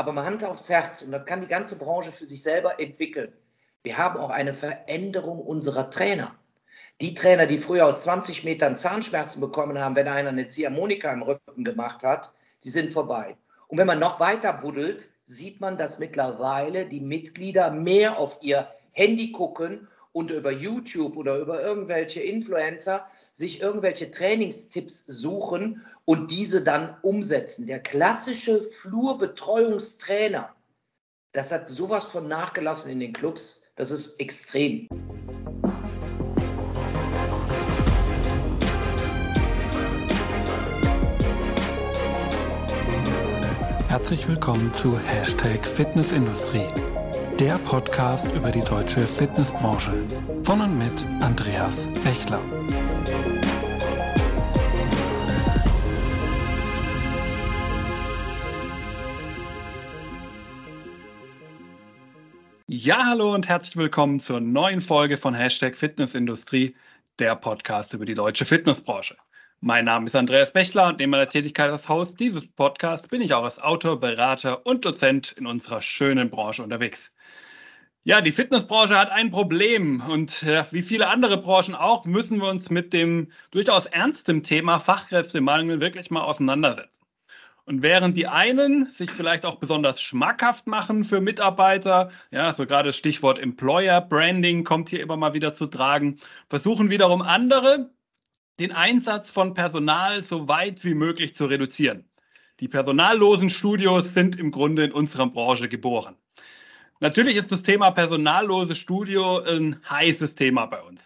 aber mal Hand aufs Herz, und das kann die ganze Branche für sich selber entwickeln. Wir haben auch eine Veränderung unserer Trainer. Die Trainer, die früher aus 20 Metern Zahnschmerzen bekommen haben, wenn einer eine Ziehharmonika im Rücken gemacht hat, die sind vorbei. Und wenn man noch weiter buddelt, sieht man, dass mittlerweile die Mitglieder mehr auf ihr Handy gucken und über YouTube oder über irgendwelche Influencer sich irgendwelche Trainingstipps suchen und diese dann umsetzen. Der klassische Flurbetreuungstrainer, das hat sowas von nachgelassen in den Clubs, das ist extrem. Herzlich willkommen zu Hashtag Fitnessindustrie, der Podcast über die deutsche Fitnessbranche von und mit Andreas Bechler. Ja, hallo und herzlich willkommen zur neuen Folge von Hashtag Fitnessindustrie, der Podcast über die deutsche Fitnessbranche. Mein Name ist Andreas Bechler und neben meiner Tätigkeit als Host dieses Podcasts bin ich auch als Autor, Berater und Dozent in unserer schönen Branche unterwegs. Ja, die Fitnessbranche hat ein Problem und äh, wie viele andere Branchen auch, müssen wir uns mit dem durchaus ernsten Thema Fachkräftemangel wirklich mal auseinandersetzen. Und während die einen sich vielleicht auch besonders schmackhaft machen für Mitarbeiter, ja, so gerade das Stichwort Employer Branding kommt hier immer mal wieder zu tragen, versuchen wiederum andere, den Einsatz von Personal so weit wie möglich zu reduzieren. Die personallosen Studios sind im Grunde in unserer Branche geboren. Natürlich ist das Thema personallose Studio ein heißes Thema bei uns.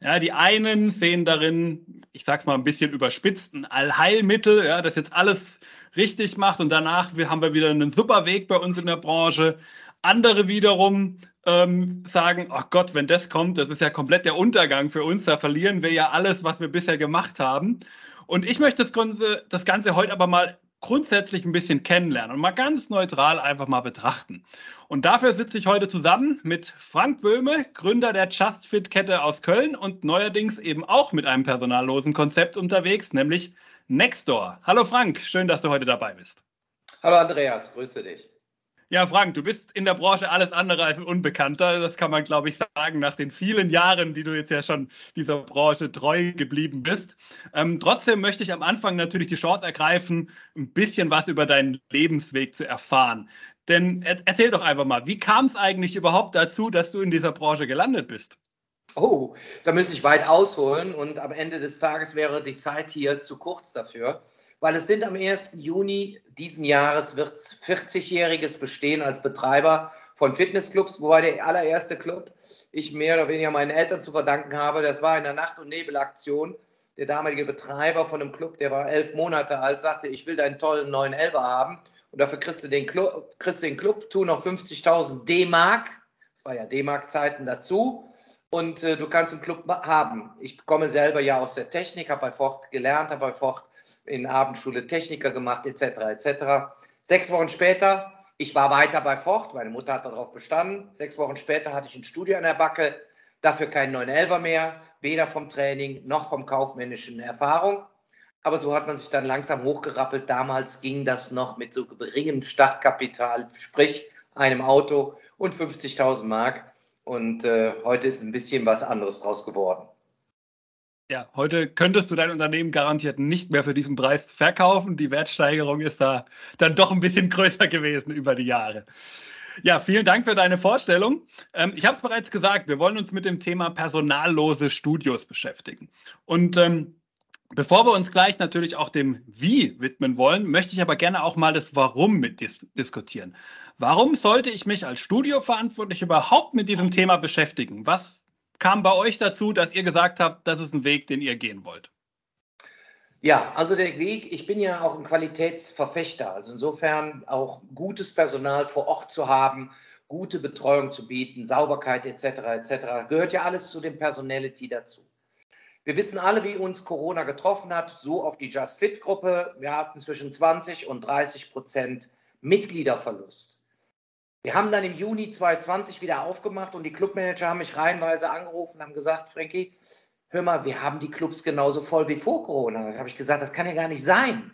Ja, die einen sehen darin, ich sag's mal ein bisschen überspitzt, ein Allheilmittel, ja, das jetzt alles richtig macht und danach haben wir wieder einen super Weg bei uns in der Branche. Andere wiederum ähm, sagen, oh Gott, wenn das kommt, das ist ja komplett der Untergang für uns, da verlieren wir ja alles, was wir bisher gemacht haben. Und ich möchte das Ganze, das Ganze heute aber mal grundsätzlich ein bisschen kennenlernen und mal ganz neutral einfach mal betrachten. Und dafür sitze ich heute zusammen mit Frank Böhme, Gründer der Just Fit Kette aus Köln und neuerdings eben auch mit einem personallosen Konzept unterwegs, nämlich Nextdoor. Hallo Frank, schön, dass du heute dabei bist. Hallo Andreas, grüße dich. Ja, Frank, du bist in der Branche alles andere als ein Unbekannter. Das kann man, glaube ich, sagen, nach den vielen Jahren, die du jetzt ja schon dieser Branche treu geblieben bist. Ähm, trotzdem möchte ich am Anfang natürlich die Chance ergreifen, ein bisschen was über deinen Lebensweg zu erfahren. Denn erzähl doch einfach mal, wie kam es eigentlich überhaupt dazu, dass du in dieser Branche gelandet bist? Oh, da müsste ich weit ausholen und am Ende des Tages wäre die Zeit hier zu kurz dafür weil es sind am 1. Juni diesen Jahres wird es 40-jähriges Bestehen als Betreiber von Fitnessclubs, wobei der allererste Club ich mehr oder weniger meinen Eltern zu verdanken habe. Das war in der Nacht- und Nebelaktion. Der damalige Betreiber von einem Club, der war elf Monate alt, sagte, ich will deinen tollen neuen Elfer haben und dafür kriegst du den Club, kriegst den Club tu noch 50.000 D-Mark, das war ja D-Mark-Zeiten dazu, und äh, du kannst einen Club haben. Ich komme selber ja aus der Technik, habe bei Ford gelernt, habe bei Ford in Abendschule Techniker gemacht, etc. etc. Sechs Wochen später, ich war weiter bei Ford, meine Mutter hat darauf bestanden. Sechs Wochen später hatte ich ein Studio an der Backe, dafür kein 911er mehr, weder vom Training noch vom kaufmännischen Erfahrung. Aber so hat man sich dann langsam hochgerappelt. Damals ging das noch mit so geringem Startkapital, sprich einem Auto und 50.000 Mark. Und äh, heute ist ein bisschen was anderes draus geworden. Ja, heute könntest du dein Unternehmen garantiert nicht mehr für diesen Preis verkaufen. Die Wertsteigerung ist da dann doch ein bisschen größer gewesen über die Jahre. Ja, vielen Dank für deine Vorstellung. Ähm, ich habe es bereits gesagt, wir wollen uns mit dem Thema personallose Studios beschäftigen. Und ähm, bevor wir uns gleich natürlich auch dem Wie widmen wollen, möchte ich aber gerne auch mal das Warum mit dis diskutieren. Warum sollte ich mich als Studioverantwortlich überhaupt mit diesem Thema beschäftigen? Was kam bei euch dazu, dass ihr gesagt habt, das ist ein Weg, den ihr gehen wollt? Ja, also der Weg, ich bin ja auch ein Qualitätsverfechter. Also insofern auch gutes Personal vor Ort zu haben, gute Betreuung zu bieten, Sauberkeit etc. etc. gehört ja alles zu dem Personality dazu. Wir wissen alle, wie uns Corona getroffen hat, so auch die Just Fit Gruppe. Wir hatten zwischen 20 und 30 Prozent Mitgliederverlust. Wir haben dann im Juni 2020 wieder aufgemacht und die Clubmanager haben mich reihenweise angerufen und haben gesagt, Frankie, hör mal, wir haben die Clubs genauso voll wie vor Corona. Da habe ich gesagt, das kann ja gar nicht sein.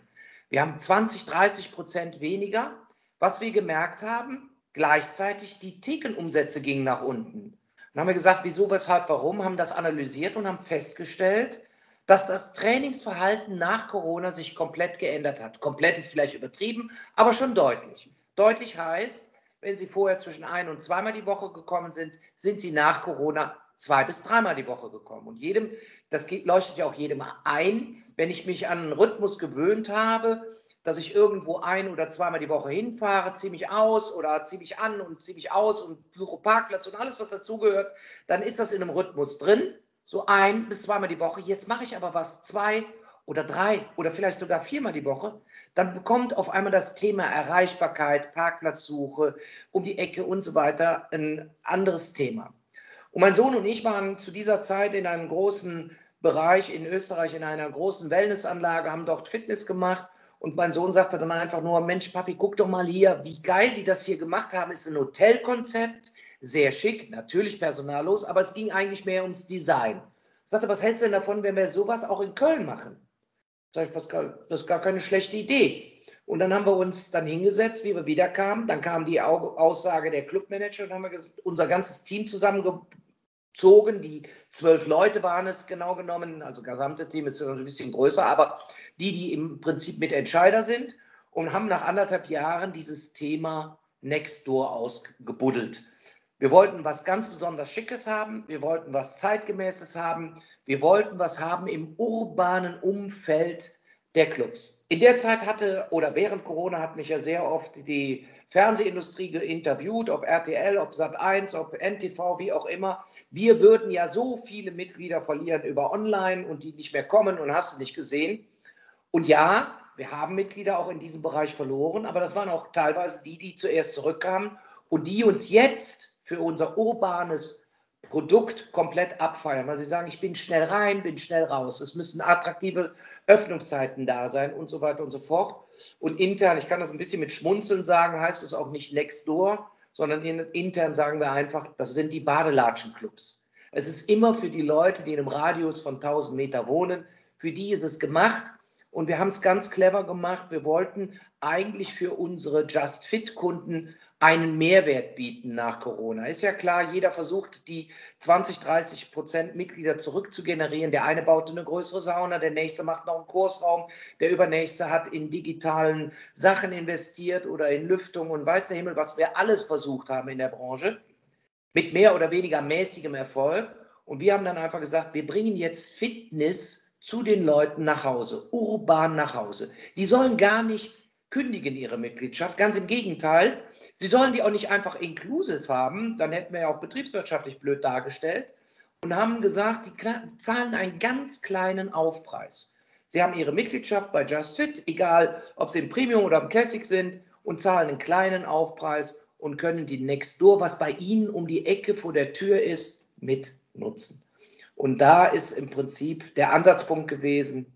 Wir haben 20, 30 Prozent weniger, Was wir gemerkt haben, gleichzeitig die Thekenumsätze gingen nach unten. Dann haben wir gesagt, wieso, weshalb, warum, haben das analysiert und haben festgestellt, dass das Trainingsverhalten nach Corona sich komplett geändert hat. Komplett ist vielleicht übertrieben, aber schon deutlich. Deutlich heißt, wenn Sie vorher zwischen ein und zweimal die Woche gekommen sind, sind Sie nach Corona zwei bis dreimal die Woche gekommen. Und jedem, das geht, leuchtet ja auch jedem ein, wenn ich mich an einen Rhythmus gewöhnt habe, dass ich irgendwo ein- oder zweimal die Woche hinfahre, ziehe mich aus oder ziehe mich an und ziehe mich aus und suche Parkplatz und alles, was dazugehört, dann ist das in einem Rhythmus drin, so ein bis zweimal die Woche. Jetzt mache ich aber was zwei oder drei oder vielleicht sogar viermal die Woche, dann bekommt auf einmal das Thema Erreichbarkeit, Parkplatzsuche um die Ecke und so weiter ein anderes Thema. Und mein Sohn und ich waren zu dieser Zeit in einem großen Bereich in Österreich, in einer großen Wellnessanlage, haben dort Fitness gemacht und mein Sohn sagte dann einfach nur, Mensch, Papi, guck doch mal hier, wie geil die das hier gemacht haben. Ist ein Hotelkonzept, sehr schick, natürlich personallos, aber es ging eigentlich mehr ums Design. Ich sagte, was hältst du denn davon, wenn wir sowas auch in Köln machen? Sag ich, Pascal, das ist gar keine schlechte Idee. Und dann haben wir uns dann hingesetzt, wie wir wiederkamen. Dann kam die Aussage der Clubmanager und haben wir unser ganzes Team zusammengezogen. Die zwölf Leute waren es genau genommen. Also das gesamte Team ist ein bisschen größer, aber die, die im Prinzip mit Entscheider sind und haben nach anderthalb Jahren dieses Thema Nextdoor ausgebuddelt. Wir wollten was ganz besonders Schickes haben, wir wollten was Zeitgemäßes haben, wir wollten was haben im urbanen Umfeld der Clubs. In der Zeit hatte oder während Corona hat mich ja sehr oft die Fernsehindustrie interviewt, ob RTL, ob Sat1, ob NTV, wie auch immer. Wir würden ja so viele Mitglieder verlieren über Online und die nicht mehr kommen und hast du nicht gesehen. Und ja, wir haben Mitglieder auch in diesem Bereich verloren, aber das waren auch teilweise die, die zuerst zurückkamen und die uns jetzt für unser urbanes Produkt komplett abfeiern, weil sie sagen, ich bin schnell rein, bin schnell raus. Es müssen attraktive Öffnungszeiten da sein und so weiter und so fort. Und intern, ich kann das ein bisschen mit Schmunzeln sagen, heißt es auch nicht Next Door, sondern intern sagen wir einfach, das sind die Badelatschenclubs. Es ist immer für die Leute, die in einem Radius von 1000 Meter wohnen, für die ist es gemacht und wir haben es ganz clever gemacht. Wir wollten eigentlich für unsere Just Fit-Kunden einen Mehrwert bieten nach Corona. Ist ja klar, jeder versucht, die 20, 30 Prozent Mitglieder zurückzugenerieren. Der eine baut eine größere Sauna, der nächste macht noch einen Kursraum, der übernächste hat in digitalen Sachen investiert oder in Lüftung und weiß der Himmel, was wir alles versucht haben in der Branche, mit mehr oder weniger mäßigem Erfolg. Und wir haben dann einfach gesagt, wir bringen jetzt Fitness zu den Leuten nach Hause, urban nach Hause. Die sollen gar nicht kündigen ihre Mitgliedschaft, ganz im Gegenteil. Sie sollen die auch nicht einfach inclusive haben, dann hätten wir ja auch betriebswirtschaftlich blöd dargestellt und haben gesagt, die zahlen einen ganz kleinen Aufpreis. Sie haben ihre Mitgliedschaft bei Just Fit, egal ob sie im Premium oder im Classic sind, und zahlen einen kleinen Aufpreis und können die Nextdoor, was bei ihnen um die Ecke vor der Tür ist, mit nutzen. Und da ist im Prinzip der Ansatzpunkt gewesen,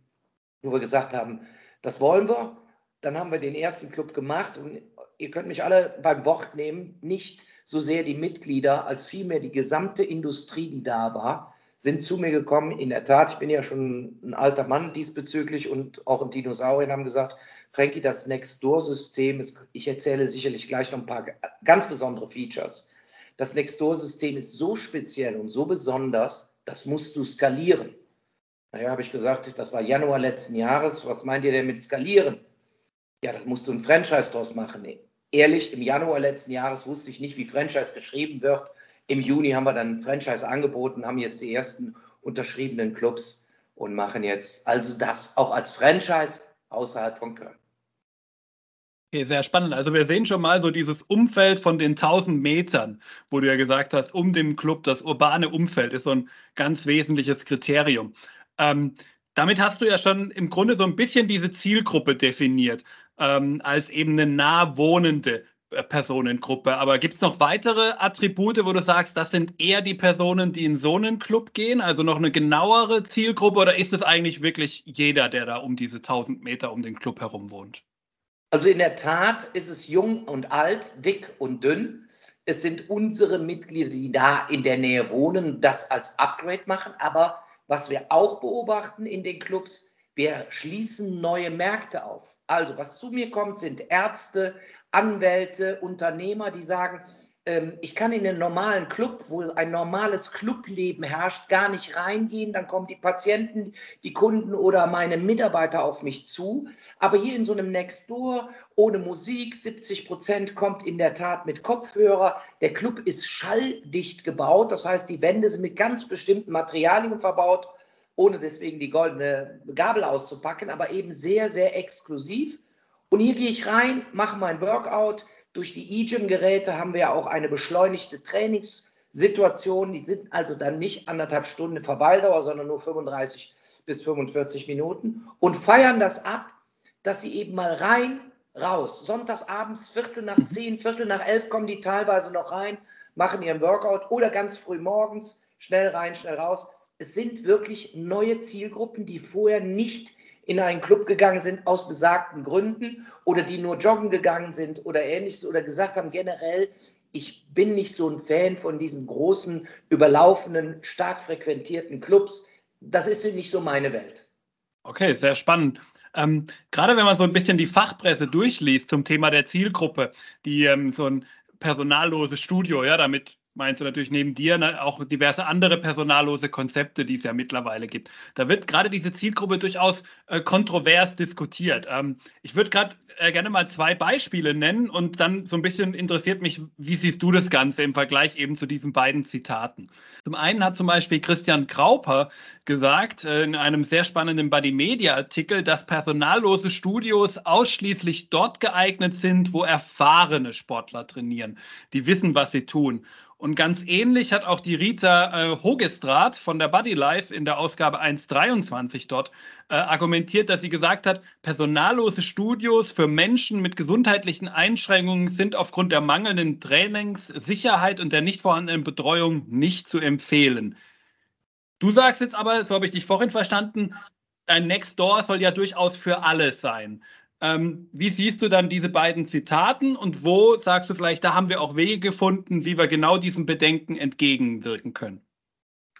wo wir gesagt haben, das wollen wir. Dann haben wir den ersten Club gemacht und ihr könnt mich alle beim Wort nehmen, nicht so sehr die Mitglieder als vielmehr die gesamte Industrie, die da war, sind zu mir gekommen. In der Tat, ich bin ja schon ein alter Mann diesbezüglich und auch ein Dinosaurier haben gesagt, Frankie, das Nextdoor-System ist, ich erzähle sicherlich gleich noch ein paar ganz besondere Features. Das Nextdoor-System ist so speziell und so besonders, das musst du skalieren. Naja, habe ich gesagt, das war Januar letzten Jahres. Was meint ihr denn mit skalieren? Ja, das musst du ein Franchise draus machen. Ehrlich, im Januar letzten Jahres wusste ich nicht, wie Franchise geschrieben wird. Im Juni haben wir dann Franchise angeboten, haben jetzt die ersten unterschriebenen Clubs und machen jetzt also das auch als Franchise außerhalb von Köln. Okay, sehr spannend. Also wir sehen schon mal so dieses Umfeld von den 1000 Metern, wo du ja gesagt hast, um den Club, das urbane Umfeld ist so ein ganz wesentliches Kriterium. Ähm, damit hast du ja schon im Grunde so ein bisschen diese Zielgruppe definiert, ähm, als eben eine nah wohnende äh, Personengruppe. Aber gibt es noch weitere Attribute, wo du sagst, das sind eher die Personen, die in so einen Club gehen, also noch eine genauere Zielgruppe, oder ist es eigentlich wirklich jeder, der da um diese 1000 Meter um den Club herum wohnt? Also in der Tat ist es jung und alt, dick und dünn. Es sind unsere Mitglieder, die da in der Nähe wohnen, das als Upgrade machen. Aber was wir auch beobachten in den Clubs, wir schließen neue Märkte auf. Also was zu mir kommt, sind Ärzte, Anwälte, Unternehmer, die sagen, ähm, ich kann in einen normalen Club, wo ein normales Clubleben herrscht, gar nicht reingehen. Dann kommen die Patienten, die Kunden oder meine Mitarbeiter auf mich zu. Aber hier in so einem Nextdoor ohne Musik, 70 Prozent kommt in der Tat mit Kopfhörer. Der Club ist schalldicht gebaut. Das heißt, die Wände sind mit ganz bestimmten Materialien verbaut, ohne deswegen die goldene Gabel auszupacken, aber eben sehr, sehr exklusiv. Und hier gehe ich rein, mache mein Workout durch die eGym-Geräte haben wir ja auch eine beschleunigte Trainingssituation. Die sind also dann nicht anderthalb Stunden Verweildauer, sondern nur 35 bis 45 Minuten und feiern das ab, dass sie eben mal rein, raus. Sonntagsabends, Viertel nach zehn, Viertel nach elf kommen die teilweise noch rein, machen ihren Workout oder ganz früh morgens, schnell rein, schnell raus. Es sind wirklich neue Zielgruppen, die vorher nicht in einen Club gegangen sind aus besagten Gründen oder die nur joggen gegangen sind oder ähnliches oder gesagt haben, generell, ich bin nicht so ein Fan von diesen großen, überlaufenden, stark frequentierten Clubs. Das ist nicht so meine Welt. Okay, sehr spannend. Ähm, gerade wenn man so ein bisschen die Fachpresse durchliest zum Thema der Zielgruppe, die ähm, so ein personalloses Studio, ja, damit meinst du natürlich neben dir ne, auch diverse andere personallose Konzepte, die es ja mittlerweile gibt. Da wird gerade diese Zielgruppe durchaus äh, kontrovers diskutiert. Ähm, ich würde gerade äh, gerne mal zwei Beispiele nennen und dann so ein bisschen interessiert mich, wie siehst du das Ganze im Vergleich eben zu diesen beiden Zitaten. Zum einen hat zum Beispiel Christian Grauper gesagt äh, in einem sehr spannenden Body Media Artikel, dass personallose Studios ausschließlich dort geeignet sind, wo erfahrene Sportler trainieren, die wissen, was sie tun. Und ganz ähnlich hat auch die Rita äh, Hogestrat von der Body Life in der Ausgabe 1.23 dort äh, argumentiert, dass sie gesagt hat, personallose Studios für Menschen mit gesundheitlichen Einschränkungen sind aufgrund der mangelnden Trainingssicherheit und der nicht vorhandenen Betreuung nicht zu empfehlen. Du sagst jetzt aber, so habe ich dich vorhin verstanden, dein Next Door soll ja durchaus für alle sein. Ähm, wie siehst du dann diese beiden Zitaten und wo sagst du vielleicht, da haben wir auch Wege gefunden, wie wir genau diesem Bedenken entgegenwirken können?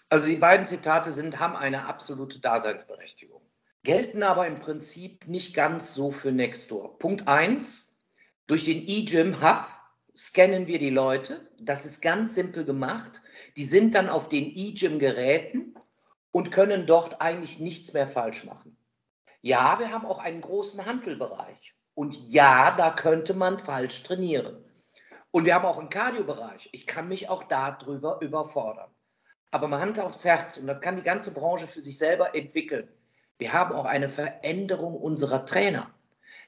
Also die beiden Zitate sind, haben eine absolute Daseinsberechtigung, gelten aber im Prinzip nicht ganz so für Nextdoor. Punkt 1, durch den eGym Hub scannen wir die Leute. Das ist ganz simpel gemacht. Die sind dann auf den eGym-Geräten und können dort eigentlich nichts mehr falsch machen. Ja, wir haben auch einen großen Handelbereich. Und ja, da könnte man falsch trainieren. Und wir haben auch einen Cardio-Bereich. Ich kann mich auch darüber überfordern. Aber mal Hand aufs Herz, und das kann die ganze Branche für sich selber entwickeln. Wir haben auch eine Veränderung unserer Trainer.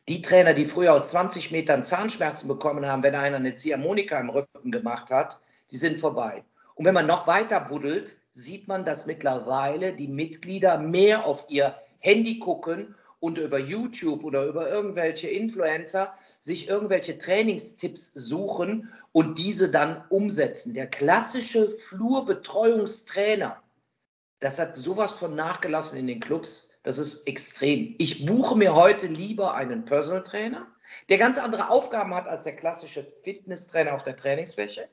Die Trainer, die früher aus 20 Metern Zahnschmerzen bekommen haben, wenn einer eine Ziehharmonika im Rücken gemacht hat, die sind vorbei. Und wenn man noch weiter buddelt, sieht man, dass mittlerweile die Mitglieder mehr auf ihr Handy gucken und über YouTube oder über irgendwelche Influencer sich irgendwelche Trainingstipps suchen und diese dann umsetzen. Der klassische Flurbetreuungstrainer, das hat sowas von nachgelassen in den Clubs, das ist extrem. Ich buche mir heute lieber einen Personal Trainer, der ganz andere Aufgaben hat als der klassische Fitnesstrainer auf der Trainingsfläche.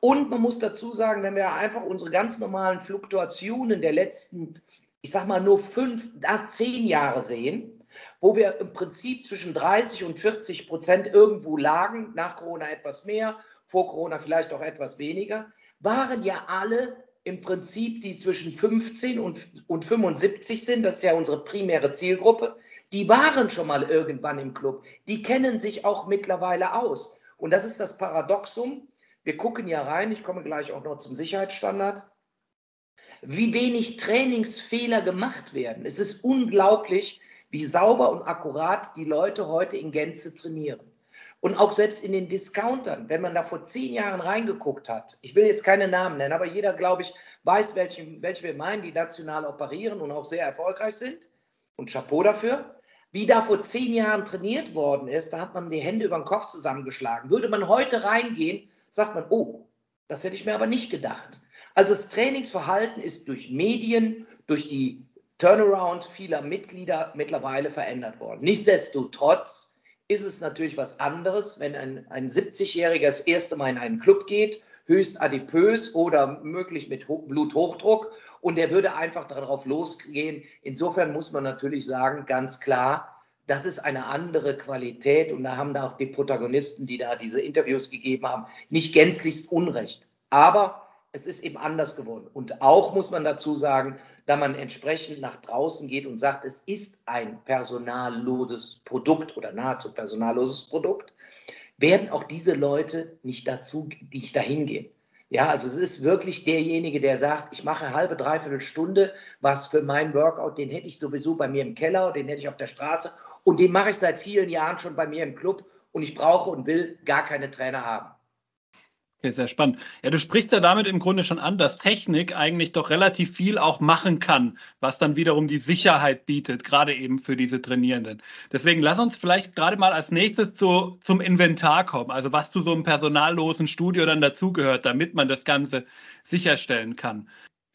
Und man muss dazu sagen, wenn wir einfach unsere ganz normalen Fluktuationen der letzten ich sag mal, nur fünf, zehn Jahre sehen, wo wir im Prinzip zwischen 30 und 40 Prozent irgendwo lagen, nach Corona etwas mehr, vor Corona vielleicht auch etwas weniger, waren ja alle im Prinzip, die zwischen 15 und, und 75 sind, das ist ja unsere primäre Zielgruppe, die waren schon mal irgendwann im Club. Die kennen sich auch mittlerweile aus. Und das ist das Paradoxum. Wir gucken ja rein, ich komme gleich auch noch zum Sicherheitsstandard wie wenig Trainingsfehler gemacht werden. Es ist unglaublich, wie sauber und akkurat die Leute heute in Gänze trainieren. Und auch selbst in den Discountern, wenn man da vor zehn Jahren reingeguckt hat, ich will jetzt keine Namen nennen, aber jeder, glaube ich, weiß, welche, welche wir meinen, die national operieren und auch sehr erfolgreich sind. Und Chapeau dafür. Wie da vor zehn Jahren trainiert worden ist, da hat man die Hände über den Kopf zusammengeschlagen. Würde man heute reingehen, sagt man, oh, das hätte ich mir aber nicht gedacht. Also das Trainingsverhalten ist durch Medien, durch die Turnaround vieler Mitglieder mittlerweile verändert worden. Nichtsdestotrotz ist es natürlich was anderes, wenn ein, ein 70-Jähriger das erste Mal in einen Club geht, höchst adipös oder möglich mit Bluthochdruck und der würde einfach darauf losgehen. Insofern muss man natürlich sagen, ganz klar, das ist eine andere Qualität und da haben da auch die Protagonisten, die da diese Interviews gegeben haben, nicht gänzlichst Unrecht. Aber es ist eben anders geworden. Und auch muss man dazu sagen, da man entsprechend nach draußen geht und sagt, es ist ein personalloses Produkt oder nahezu personalloses Produkt, werden auch diese Leute nicht dazu, nicht dahin gehen. Ja, also es ist wirklich derjenige, der sagt, ich mache halbe, dreiviertel Stunde was für meinen Workout, den hätte ich sowieso bei mir im Keller, den hätte ich auf der Straße und den mache ich seit vielen Jahren schon bei mir im Club und ich brauche und will gar keine Trainer haben. Okay, sehr spannend. Ja, du sprichst ja damit im Grunde schon an, dass Technik eigentlich doch relativ viel auch machen kann, was dann wiederum die Sicherheit bietet, gerade eben für diese Trainierenden. Deswegen lass uns vielleicht gerade mal als nächstes zu, zum Inventar kommen, also was zu so einem personallosen Studio dann dazugehört, damit man das Ganze sicherstellen kann.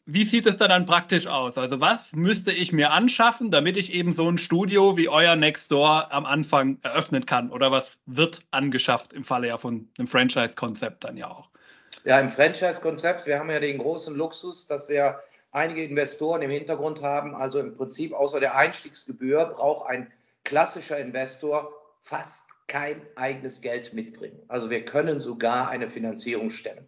Wie sieht es dann praktisch aus? Also was müsste ich mir anschaffen, damit ich eben so ein Studio wie euer Nextdoor am Anfang eröffnen kann? Oder was wird angeschafft im Falle ja von einem Franchise-Konzept dann ja auch? Ja, im Franchise-Konzept, wir haben ja den großen Luxus, dass wir einige Investoren im Hintergrund haben. Also im Prinzip außer der Einstiegsgebühr braucht ein klassischer Investor fast kein eigenes Geld mitbringen. Also wir können sogar eine Finanzierung stemmen.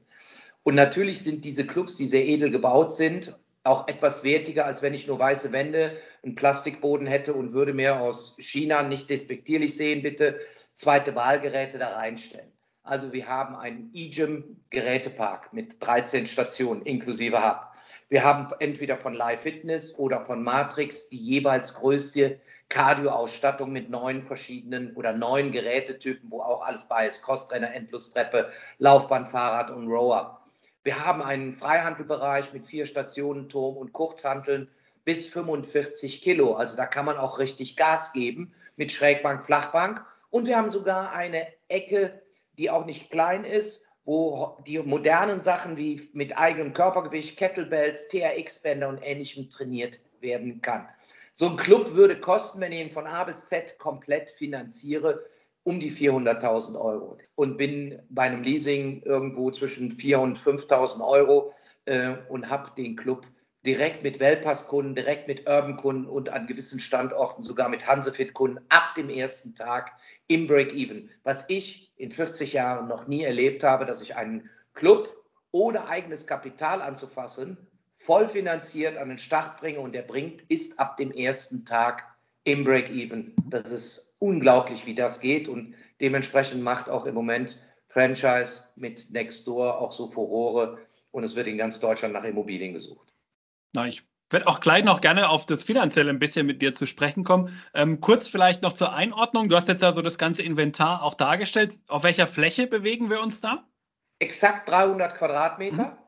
Und natürlich sind diese Clubs, die sehr edel gebaut sind, auch etwas wertiger, als wenn ich nur weiße Wände, einen Plastikboden hätte und würde mir aus China nicht despektierlich sehen, bitte zweite Wahlgeräte da reinstellen. Also wir haben einen E-Gym Gerätepark mit 13 Stationen inklusive Hub. Wir haben entweder von Live Fitness oder von Matrix die jeweils größte Cardio-Ausstattung mit neun verschiedenen oder neun Gerätetypen, wo auch alles bei ist. Crosstrainer, Endlusstreppe, Laufband, Fahrrad und Rower. Wir haben einen Freihandelbereich mit vier Stationen, Turm und Kurzhanteln bis 45 Kilo. Also da kann man auch richtig Gas geben mit Schrägbank, Flachbank. Und wir haben sogar eine Ecke, die auch nicht klein ist, wo die modernen Sachen wie mit eigenem Körpergewicht, Kettlebells, TRX-Bänder und ähnlichem trainiert werden kann. So ein Club würde kosten, wenn ich ihn von A bis Z komplett finanziere, um die 400.000 Euro und bin bei einem Leasing irgendwo zwischen 4.000 und 5.000 Euro äh, und habe den Club direkt mit Wellpass-Kunden, direkt mit Urban-Kunden und an gewissen Standorten sogar mit Hansefit-Kunden ab dem ersten Tag im Break-Even. Was ich in 40 Jahren noch nie erlebt habe, dass ich einen Club ohne eigenes Kapital anzufassen, voll finanziert an den Start bringe und der bringt, ist ab dem ersten Tag im Break-Even. Das ist unglaublich, wie das geht und dementsprechend macht auch im Moment Franchise mit Nextdoor auch so Furore und es wird in ganz Deutschland nach Immobilien gesucht. Na, ich werde auch gleich noch gerne auf das Finanzielle ein bisschen mit dir zu sprechen kommen. Ähm, kurz vielleicht noch zur Einordnung. Du hast jetzt also das ganze Inventar auch dargestellt. Auf welcher Fläche bewegen wir uns da? Exakt 300 Quadratmeter. Mhm.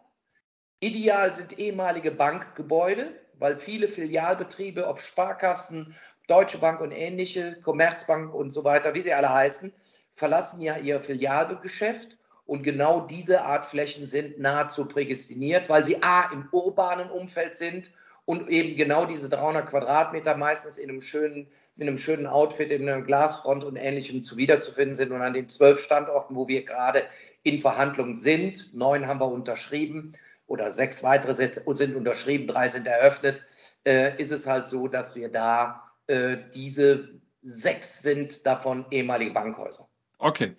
Ideal sind ehemalige Bankgebäude, weil viele Filialbetriebe, ob Sparkassen, Deutsche Bank und ähnliche, Commerzbank und so weiter, wie sie alle heißen, verlassen ja ihr Filialgeschäft. Und genau diese Art Flächen sind nahezu prädestiniert, weil sie A im urbanen Umfeld sind und eben genau diese 300 Quadratmeter meistens in einem schönen, mit einem schönen Outfit, in einer Glasfront und ähnlichem zu wiederzufinden sind. Und an den zwölf Standorten, wo wir gerade in Verhandlungen sind, neun haben wir unterschrieben oder sechs weitere sind unterschrieben, drei sind eröffnet, äh, ist es halt so, dass wir da äh, diese sechs sind davon ehemalige Bankhäuser. Okay.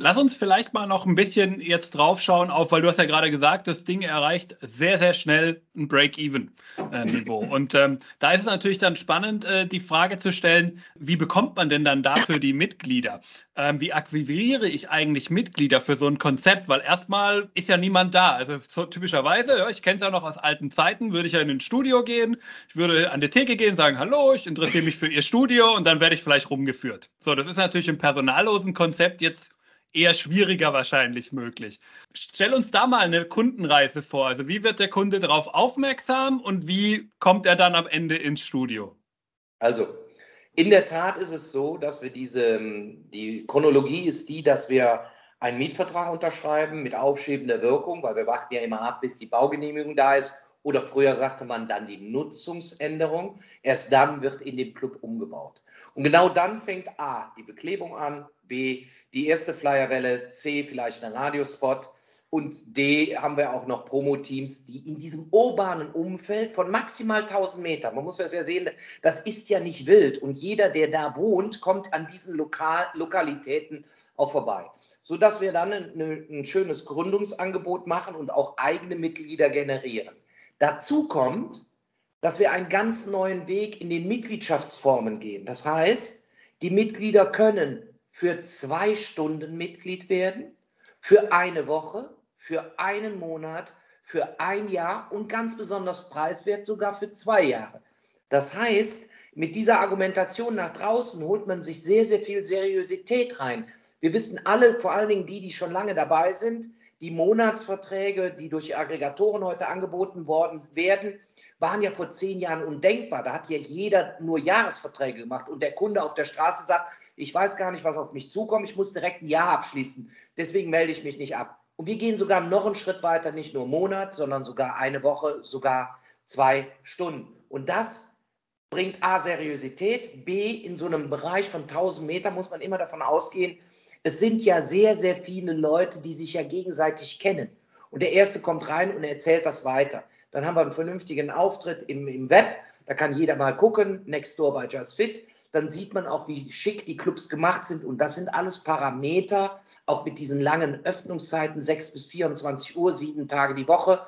Lass uns vielleicht mal noch ein bisschen jetzt draufschauen auf, weil du hast ja gerade gesagt, das Ding erreicht sehr, sehr schnell ein Break-Even-Niveau. Und ähm, da ist es natürlich dann spannend, äh, die Frage zu stellen, wie bekommt man denn dann dafür die Mitglieder? Ähm, wie akquiriere ich eigentlich Mitglieder für so ein Konzept? Weil erstmal ist ja niemand da. Also so typischerweise, ja, ich kenne es ja noch aus alten Zeiten, würde ich ja in ein Studio gehen, ich würde an die Theke gehen, sagen, hallo, ich interessiere mich für Ihr Studio und dann werde ich vielleicht rumgeführt. So, das ist natürlich im personallosen Konzept jetzt eher schwieriger wahrscheinlich möglich. Stell uns da mal eine Kundenreise vor. Also wie wird der Kunde darauf aufmerksam und wie kommt er dann am Ende ins Studio? Also in der Tat ist es so, dass wir diese, die Chronologie ist die, dass wir einen Mietvertrag unterschreiben mit aufschiebender Wirkung, weil wir warten ja immer ab, bis die Baugenehmigung da ist. Oder früher sagte man dann die Nutzungsänderung. Erst dann wird in dem Club umgebaut. Und genau dann fängt A, die Beklebung an, B, die erste Flyerwelle, C, vielleicht ein Radiospot, Und D haben wir auch noch Promo-Teams, die in diesem urbanen Umfeld von maximal 1000 Metern, man muss das ja sehen, das ist ja nicht wild. Und jeder, der da wohnt, kommt an diesen Lokal Lokalitäten auch vorbei. Sodass wir dann ein, ein schönes Gründungsangebot machen und auch eigene Mitglieder generieren. Dazu kommt, dass wir einen ganz neuen Weg in den Mitgliedschaftsformen gehen. Das heißt, die Mitglieder können für zwei Stunden Mitglied werden, für eine Woche, für einen Monat, für ein Jahr und ganz besonders preiswert sogar für zwei Jahre. Das heißt, mit dieser Argumentation nach draußen holt man sich sehr, sehr viel Seriosität rein. Wir wissen alle, vor allen Dingen die, die schon lange dabei sind, die Monatsverträge, die durch Aggregatoren heute angeboten worden werden, waren ja vor zehn Jahren undenkbar. Da hat ja jeder nur Jahresverträge gemacht und der Kunde auf der Straße sagt, ich weiß gar nicht, was auf mich zukommt, ich muss direkt ein Jahr abschließen. Deswegen melde ich mich nicht ab. Und wir gehen sogar noch einen Schritt weiter, nicht nur einen Monat, sondern sogar eine Woche, sogar zwei Stunden. Und das bringt A, Seriosität, B, in so einem Bereich von 1000 Metern muss man immer davon ausgehen, es sind ja sehr, sehr viele Leute, die sich ja gegenseitig kennen. Und der Erste kommt rein und erzählt das weiter. Dann haben wir einen vernünftigen Auftritt im, im Web. Da kann jeder mal gucken, Next Door bei Just Fit dann sieht man auch, wie schick die Clubs gemacht sind. Und das sind alles Parameter, auch mit diesen langen Öffnungszeiten, 6 bis 24 Uhr, sieben Tage die Woche,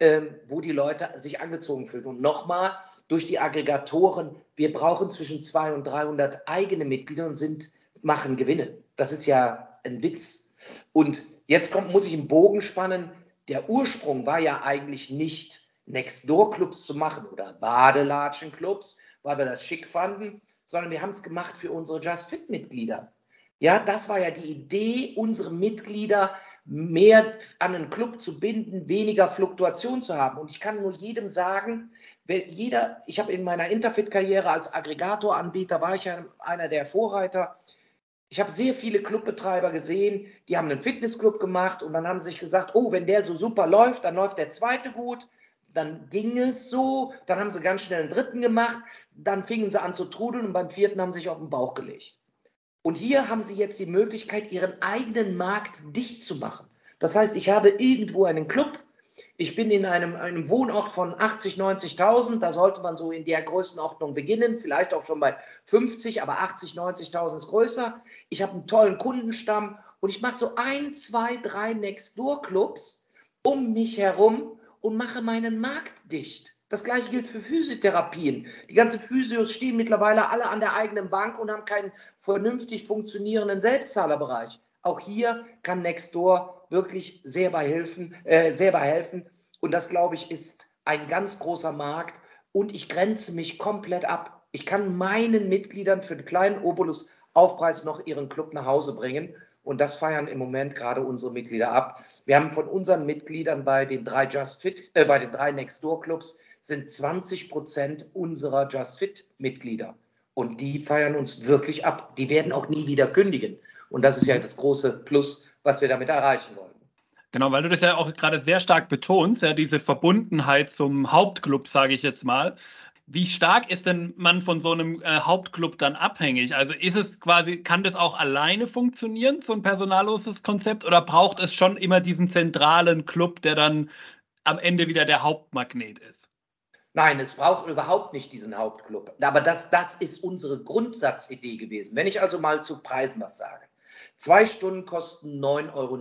ähm, wo die Leute sich angezogen fühlen. Und nochmal, durch die Aggregatoren, wir brauchen zwischen 200 und 300 eigene Mitglieder und sind, machen Gewinne. Das ist ja ein Witz. Und jetzt kommt, muss ich einen Bogen spannen. Der Ursprung war ja eigentlich nicht Next-Door-Clubs zu machen oder Badelatschen-Clubs, weil wir das schick fanden, sondern wir haben es gemacht für unsere Just Fit-Mitglieder. Ja, das war ja die Idee, unsere Mitglieder mehr an einen Club zu binden, weniger Fluktuation zu haben. Und ich kann nur jedem sagen, jeder, ich habe in meiner Interfit-Karriere als Aggregatoranbieter, war ich ja einer der Vorreiter. Ich habe sehr viele Clubbetreiber gesehen, die haben einen Fitnessclub gemacht und dann haben sie sich gesagt, oh, wenn der so super läuft, dann läuft der zweite gut dann ging es so, dann haben sie ganz schnell einen dritten gemacht, dann fingen sie an zu trudeln und beim vierten haben sie sich auf den Bauch gelegt. Und hier haben sie jetzt die Möglichkeit, ihren eigenen Markt dicht zu machen. Das heißt, ich habe irgendwo einen Club, ich bin in einem, einem Wohnort von 80, 90.000, da sollte man so in der Größenordnung beginnen, vielleicht auch schon bei 50, aber 80, 90.000 ist größer. Ich habe einen tollen Kundenstamm und ich mache so ein, zwei, drei Next-Door-Clubs um mich herum und mache meinen Markt dicht. Das gleiche gilt für Physiotherapien. Die ganzen Physios stehen mittlerweile alle an der eigenen Bank und haben keinen vernünftig funktionierenden Selbstzahlerbereich. Auch hier kann Nextdoor wirklich sehr bei, helfen, äh, sehr bei helfen. Und das, glaube ich, ist ein ganz großer Markt. Und ich grenze mich komplett ab. Ich kann meinen Mitgliedern für einen kleinen Obolus Aufpreis noch ihren Club nach Hause bringen. Und das feiern im Moment gerade unsere Mitglieder ab. Wir haben von unseren Mitgliedern bei den drei Just Fit, äh, bei den drei Nextdoor Clubs sind 20 Prozent unserer Just Fit Mitglieder. Und die feiern uns wirklich ab. Die werden auch nie wieder kündigen. Und das ist ja das große Plus, was wir damit erreichen wollen. Genau, weil du das ja auch gerade sehr stark betonst, ja, diese Verbundenheit zum Hauptclub, sage ich jetzt mal. Wie stark ist denn man von so einem äh, Hauptclub dann abhängig? Also ist es quasi, kann das auch alleine funktionieren, so ein personalloses Konzept, oder braucht es schon immer diesen zentralen Club, der dann am Ende wieder der Hauptmagnet ist? Nein, es braucht überhaupt nicht diesen Hauptclub. Aber das, das ist unsere Grundsatzidee gewesen. Wenn ich also mal zu Preisen was sage. Zwei Stunden kosten 9,90 Euro.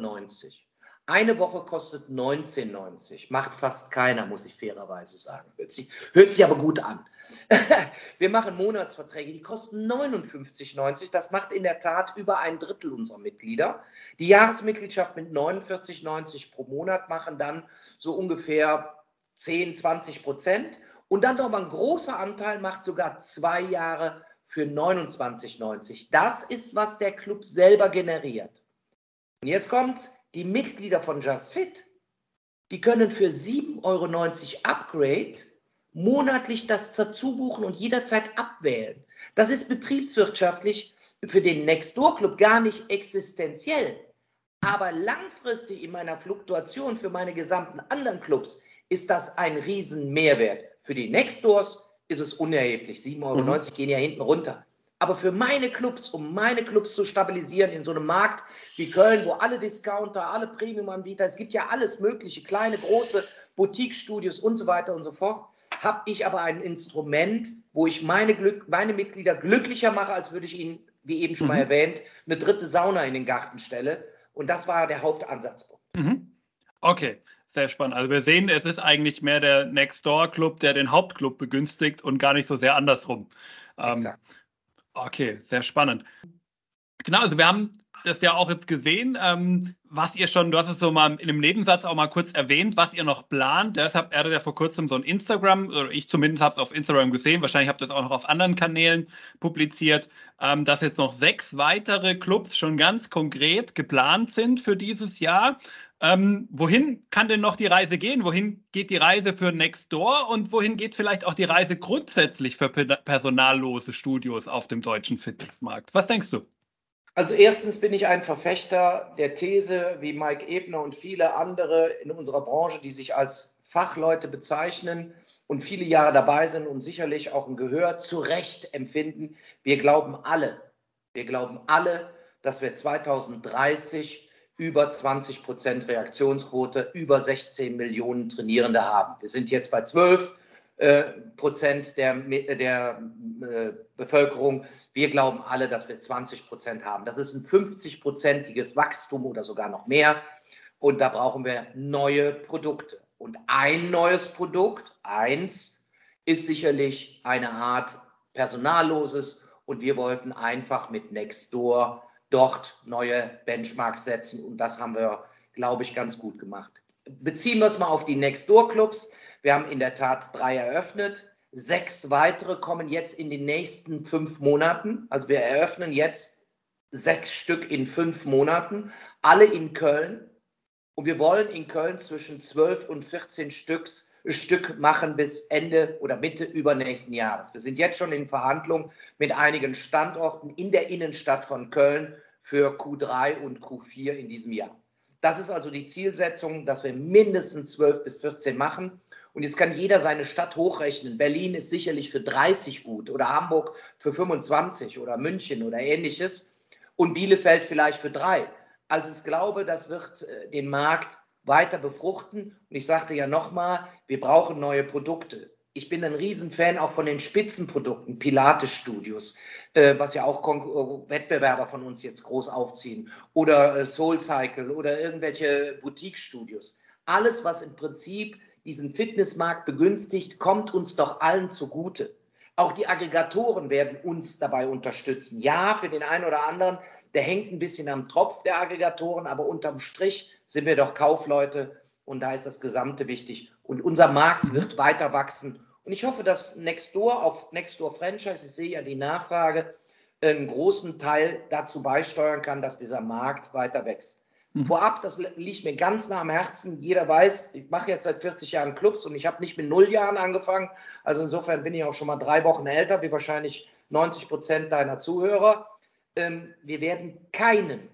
Eine Woche kostet 19,90. Macht fast keiner, muss ich fairerweise sagen. Hört sich, hört sich aber gut an. Wir machen Monatsverträge, die kosten 59,90. Das macht in der Tat über ein Drittel unserer Mitglieder. Die Jahresmitgliedschaft mit 49,90 pro Monat machen dann so ungefähr 10, 20 Prozent. Und dann noch mal ein großer Anteil macht sogar zwei Jahre für 29,90. Das ist, was der Club selber generiert. Und jetzt kommt's die Mitglieder von Just Fit, die können für 7,90 Euro Upgrade monatlich das dazu buchen und jederzeit abwählen. Das ist betriebswirtschaftlich für den Nextdoor Club gar nicht existenziell. Aber langfristig in meiner Fluktuation für meine gesamten anderen Clubs ist das ein riesen Mehrwert. Für die Nextdoors ist es unerheblich. 7,90 Euro mhm. gehen ja hinten runter. Aber für meine Clubs, um meine Clubs zu stabilisieren in so einem Markt wie Köln, wo alle Discounter, alle Premium-Anbieter, es gibt ja alles Mögliche, kleine, große Boutique-Studios und so weiter und so fort, habe ich aber ein Instrument, wo ich meine, Glück, meine Mitglieder glücklicher mache, als würde ich ihnen, wie eben schon mhm. mal erwähnt, eine dritte Sauna in den Garten stelle. Und das war der Hauptansatzpunkt. Mhm. Okay, sehr spannend. Also wir sehen, es ist eigentlich mehr der Next Door Club, der den Hauptclub begünstigt und gar nicht so sehr andersrum. Ähm, okay, sehr spannend. Genau, also wir haben das ja auch jetzt gesehen, ähm, was ihr schon, du hast es so mal in einem Nebensatz auch mal kurz erwähnt, was ihr noch plant. Deshalb er hat ja vor kurzem so ein Instagram, oder ich zumindest habe es auf Instagram gesehen, wahrscheinlich habt ihr es auch noch auf anderen Kanälen publiziert, ähm, dass jetzt noch sechs weitere Clubs schon ganz konkret geplant sind für dieses Jahr. Ähm, wohin kann denn noch die Reise gehen? Wohin geht die Reise für Nextdoor und wohin geht vielleicht auch die Reise grundsätzlich für personallose Studios auf dem deutschen Fitnessmarkt? Was denkst du? Also erstens bin ich ein Verfechter der These, wie Mike Ebner und viele andere in unserer Branche, die sich als Fachleute bezeichnen und viele Jahre dabei sind und sicherlich auch ein Gehör zu Recht empfinden. Wir glauben alle, wir glauben alle, dass wir 2030 über 20 Prozent Reaktionsquote, über 16 Millionen Trainierende haben. Wir sind jetzt bei 12 äh, Prozent der, der äh, Bevölkerung. Wir glauben alle, dass wir 20 Prozent haben. Das ist ein 50-prozentiges Wachstum oder sogar noch mehr. Und da brauchen wir neue Produkte. Und ein neues Produkt, eins, ist sicherlich eine Art personalloses. Und wir wollten einfach mit Nextdoor dort neue Benchmarks setzen. Und das haben wir, glaube ich, ganz gut gemacht. Beziehen wir es mal auf die Nextdoor-Clubs. Wir haben in der Tat drei eröffnet. Sechs weitere kommen jetzt in den nächsten fünf Monaten. Also wir eröffnen jetzt sechs Stück in fünf Monaten, alle in Köln. Und wir wollen in Köln zwischen zwölf und 14 Stücks, Stück machen bis Ende oder Mitte übernächsten Jahres. Wir sind jetzt schon in Verhandlungen mit einigen Standorten in der Innenstadt von Köln für Q3 und Q4 in diesem Jahr. Das ist also die Zielsetzung, dass wir mindestens 12 bis 14 machen. Und jetzt kann jeder seine Stadt hochrechnen. Berlin ist sicherlich für 30 gut oder Hamburg für 25 oder München oder ähnliches und Bielefeld vielleicht für drei. Also ich glaube, das wird äh, den Markt weiter befruchten. Und ich sagte ja nochmal, wir brauchen neue Produkte. Ich bin ein Riesenfan auch von den Spitzenprodukten, Pilates-Studios, äh, was ja auch Kon äh, Wettbewerber von uns jetzt groß aufziehen, oder äh, Soul Cycle oder irgendwelche Boutique-Studios. Alles, was im Prinzip diesen Fitnessmarkt begünstigt, kommt uns doch allen zugute. Auch die Aggregatoren werden uns dabei unterstützen. Ja, für den einen oder anderen, der hängt ein bisschen am Tropf der Aggregatoren, aber unterm Strich sind wir doch Kaufleute und da ist das Gesamte wichtig. Und unser Markt wird weiter wachsen. Und ich hoffe, dass Nextdoor auf Nextdoor Franchise, ich sehe ja die Nachfrage, einen großen Teil dazu beisteuern kann, dass dieser Markt weiter wächst. Mhm. Vorab, das liegt mir ganz nah am Herzen. Jeder weiß, ich mache jetzt seit 40 Jahren Clubs und ich habe nicht mit null Jahren angefangen. Also insofern bin ich auch schon mal drei Wochen älter, wie wahrscheinlich 90 Prozent deiner Zuhörer. Ähm, wir werden keinen,